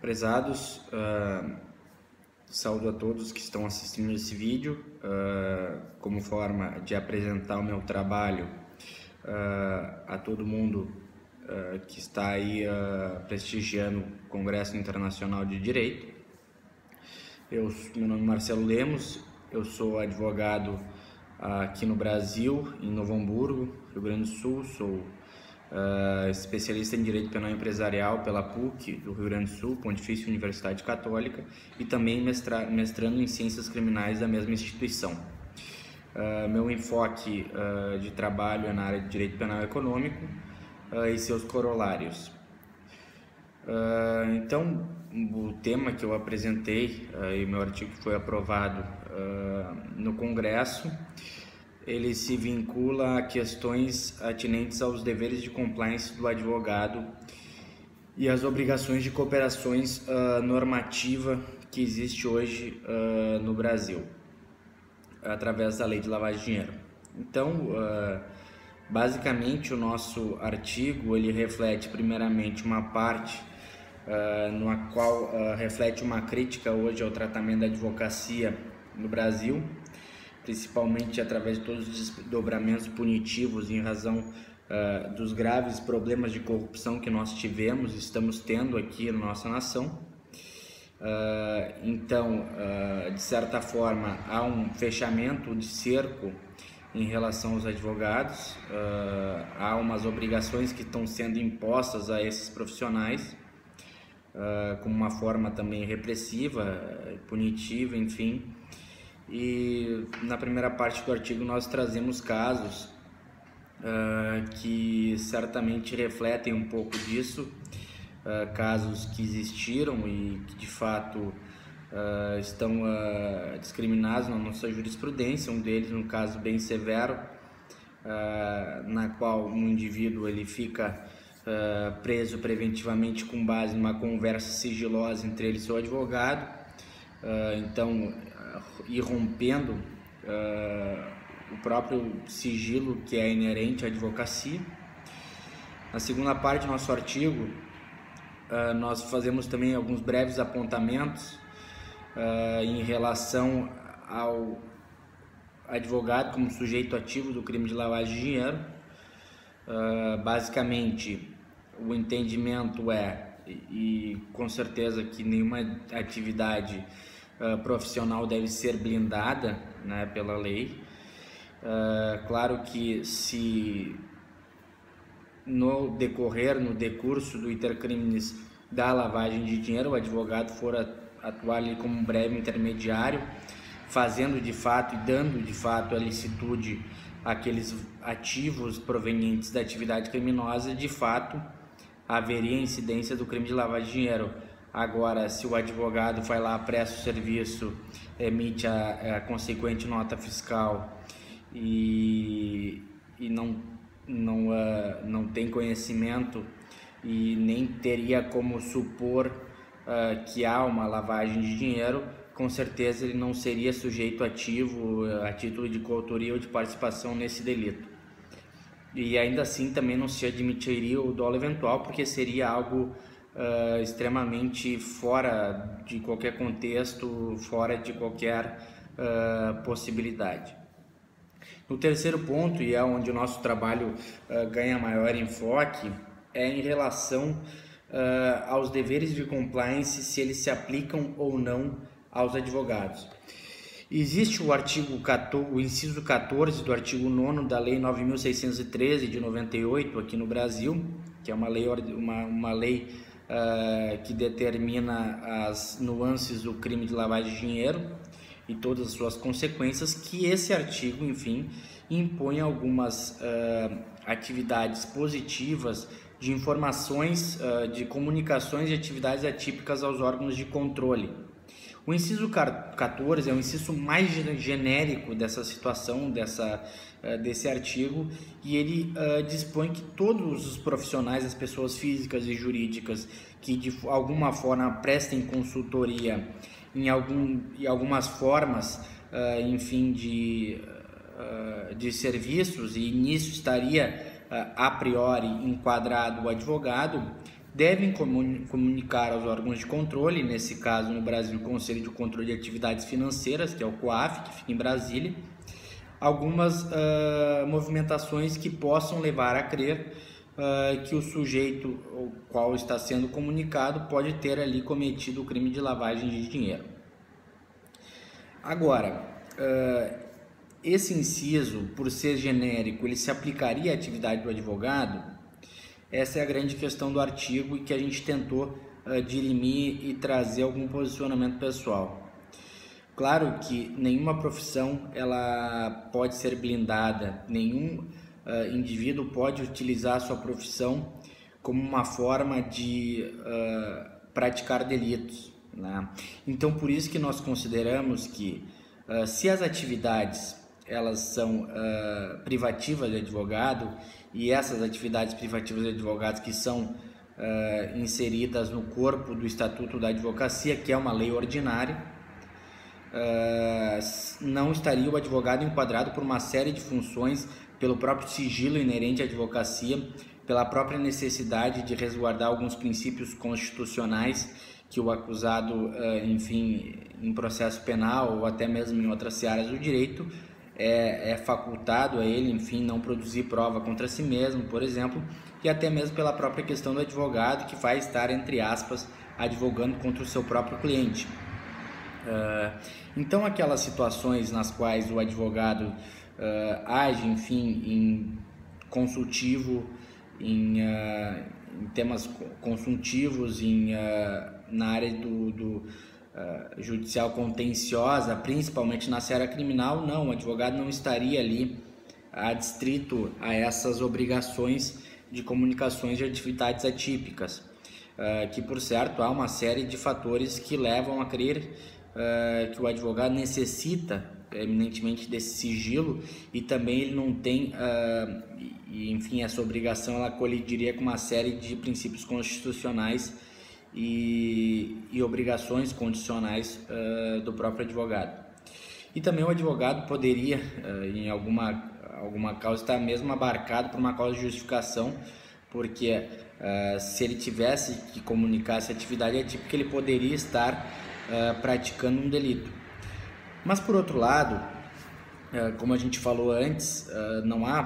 Prezados, uh, saúdo a todos que estão assistindo esse vídeo uh, como forma de apresentar o meu trabalho uh, a todo mundo que está aí prestigiando o Congresso Internacional de Direito. Eu, meu nome é Marcelo Lemos, eu sou advogado aqui no Brasil, em Novo Hamburgo, Rio Grande do Sul, sou uh, especialista em Direito Penal Empresarial pela PUC do Rio Grande do Sul, Pontifícia Universidade Católica, e também mestra, mestrando em Ciências Criminais da mesma instituição. Uh, meu enfoque uh, de trabalho é na área de Direito Penal Econômico e seus corolários. então, o tema que eu apresentei e meu artigo foi aprovado no Congresso ele se vincula a questões atinentes aos deveres de compliance do advogado e as obrigações de cooperações uh, normativa que existe hoje uh, no Brasil, através da lei de lavagem de dinheiro. Então, uh, basicamente, o nosso artigo ele reflete primeiramente uma parte uh, na qual reflete uma crítica hoje ao tratamento da advocacia no Brasil, principalmente através de todos os desdobramentos punitivos em razão uh, dos graves problemas de corrupção que nós tivemos, estamos tendo aqui na nossa nação. Uh, então, uh, de certa forma, há um fechamento de cerco em relação aos advogados, há umas obrigações que estão sendo impostas a esses profissionais, como uma forma também repressiva, punitiva, enfim, e na primeira parte do artigo nós trazemos casos uh, que certamente refletem um pouco disso, uh, casos que existiram e que de fato uh, estão discriminados na nossa jurisprudência, um deles um caso bem severo, na qual um indivíduo ele fica preso preventivamente com base numa conversa sigilosa entre ele e seu advogado, então ir rompendo uh, o próprio sigilo que é inerente à advocacia. Na segunda parte do nosso artigo, uh, nós fazemos também alguns breves apontamentos em relação ao advogado como sujeito ativo do crime de lavagem de dinheiro. basicamente, o entendimento é, e, com certeza que nenhuma atividade uh, profissional deve ser blindada né, pela lei. Uh, claro que se no decorrer, no decurso do intercrimes da lavagem de dinheiro, o advogado for atuar ali como um breve intermediário, fazendo de fato e dando de fato a licitude àqueles ativos provenientes da atividade criminosa, de fato haveria incidência do crime de lavagem de dinheiro. Agora, se o advogado vai lá, presta o serviço, emite a, a consequente nota fiscal e, e não, não, uh, não tem conhecimento e nem teria como supor uh, que há uma lavagem de dinheiro, com certeza ele não seria sujeito ativo a título de coautoria ou de participação nesse delito. E ainda assim também não se admitiria o dolo eventual, porque seria algo uh, extremamente fora de qualquer contexto, fora de qualquer uh, possibilidade. No terceiro ponto, e é onde o nosso trabalho uh, ganha maior enfoque, é em relação aos deveres de compliance, se eles se aplicam ou não aos advogados. Existe o artigo 14, o inciso 14 do artigo 9 da Lei 9613 de 98 aqui no Brasil, que é uma lei, uma, uma lei uh, que determina as nuances do crime de lavagem de dinheiro e todas as suas consequências, que esse artigo, enfim, impõe algumas uh, atividades positivas de informações, uh, de comunicações e atividades atípicas aos órgãos de controle. O inciso 14 é o inciso mais genérico dessa situação, dessa, desse artigo, e ele uh, dispõe que todos os profissionais, as pessoas físicas e jurídicas que de alguma forma prestem consultoria em, algum, em algumas formas, uh, enfim, de, uh, de serviços, e nisso estaria a priori enquadrado o advogado, devem comunicar aos órgãos de controle, nesse caso no Brasil o Conselho de Controle de Atividades Financeiras, que é o COAF, que fica em Brasília, algumas uh, movimentações que possam levar a crer uh, que o sujeito o qual está sendo comunicado pode ter ali cometido o crime de lavagem de dinheiro. Agora, uh, esse inciso, por ser genérico, ele se aplicaria à atividade do advogado? Essa é a grande questão do artigo e que a gente tentou uh, dirimir e trazer algum posicionamento pessoal. Claro que nenhuma profissão ela pode ser blindada, nenhum uh, indivíduo pode utilizar a sua profissão como uma forma de uh, praticar delitos. Né? Então, por isso que nós consideramos que uh, se as atividades elas são privativas de advogado e essas atividades privativas de advogados que são inseridas no corpo do Estatuto da Advocacia, que é uma lei ordinária, uh, não estaria o advogado enquadrado por uma série de funções pelo próprio sigilo inerente à advocacia, pela própria necessidade de resguardar alguns princípios constitucionais que o acusado, uh, enfim, em processo penal ou até mesmo em outras searas do direito, é, é, facultado a ele, enfim, não produzir prova contra si mesmo, por exemplo, e até mesmo pela própria questão do advogado que vai estar, entre aspas, advogando contra o seu próprio cliente. Uh, então, aquelas situações nas quais o advogado uh, age, enfim, em consultivo, em, uh, em temas consultivos, em, na área do, do judicial contenciosa, principalmente na seara criminal, não, o advogado não estaria ali adstrito a essas obrigações de comunicações de atividades atípicas, que por certo há uma série de fatores que levam a crer uh, que o advogado necessita eminentemente desse sigilo e também ele não tem, uh, e, enfim, essa obrigação ela colidiria com uma série de princípios constitucionais e, e obrigações condicionais uh, do próprio advogado. E também o advogado poderia, em alguma, alguma causa, estar mesmo abarcado por uma causa de justificação, porque se ele tivesse que comunicar essa atividade atípica, ele poderia estar uh, praticando um delito. Mas por outro lado, uh, como a gente falou antes, uh, não há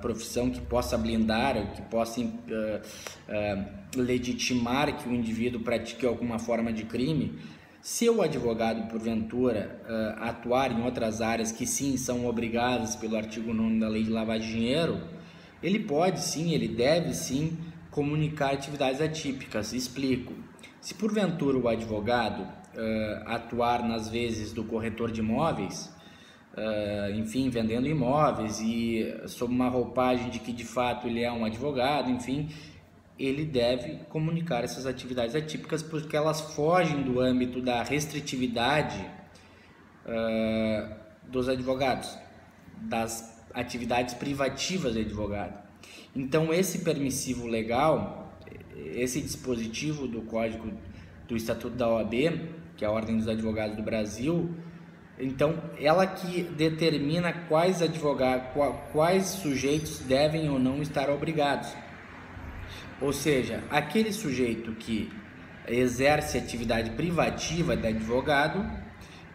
profissão que possa blindar ou que possa legitimar que o indivíduo pratique alguma forma de crime. Se o advogado, porventura, atuar em outras áreas que sim são obrigadas pelo artigo 9 da Lei de de Dinheiro, ele pode sim, ele deve sim comunicar atividades atípicas. Explico. Se porventura o advogado atuar nas vezes do corretor de imóveis, uh, enfim, vendendo imóveis e sob uma roupagem de que de fato ele é um advogado, enfim, ele deve comunicar essas atividades atípicas porque elas fogem do âmbito da restritividade uh, dos advogados, das atividades privativas de advogado. Então, esse permissivo legal, esse dispositivo do Código do Estatuto da OAB, que é a Ordem dos Advogados do Brasil, então ela que determina quais advogados, quais sujeitos devem ou não estar obrigados. Ou seja, aquele sujeito que exerce atividade privativa de advogado,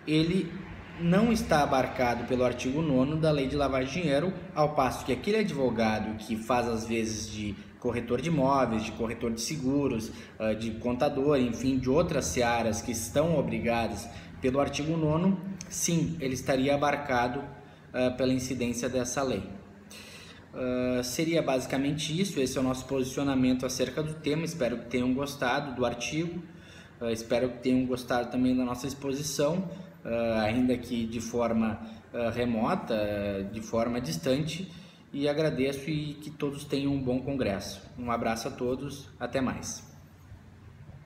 ele não está abarcado pelo artigo 9 da Lei de de Dinheiro, ao passo que aquele advogado que faz às vezes de corretor de imóveis, de corretor de seguros, ah, de contador, enfim, de outras searas que estão obrigadas pelo artigo 9, sim, ele estaria abarcado uh, pela incidência dessa lei. Uh, seria basicamente isso, esse é o nosso posicionamento acerca do tema. Espero que tenham gostado do artigo, uh, espero que tenham gostado também da nossa exposição, ainda que de forma remota, de forma distante e agradeço e que todos tenham um bom congresso. Um abraço a todos, até mais.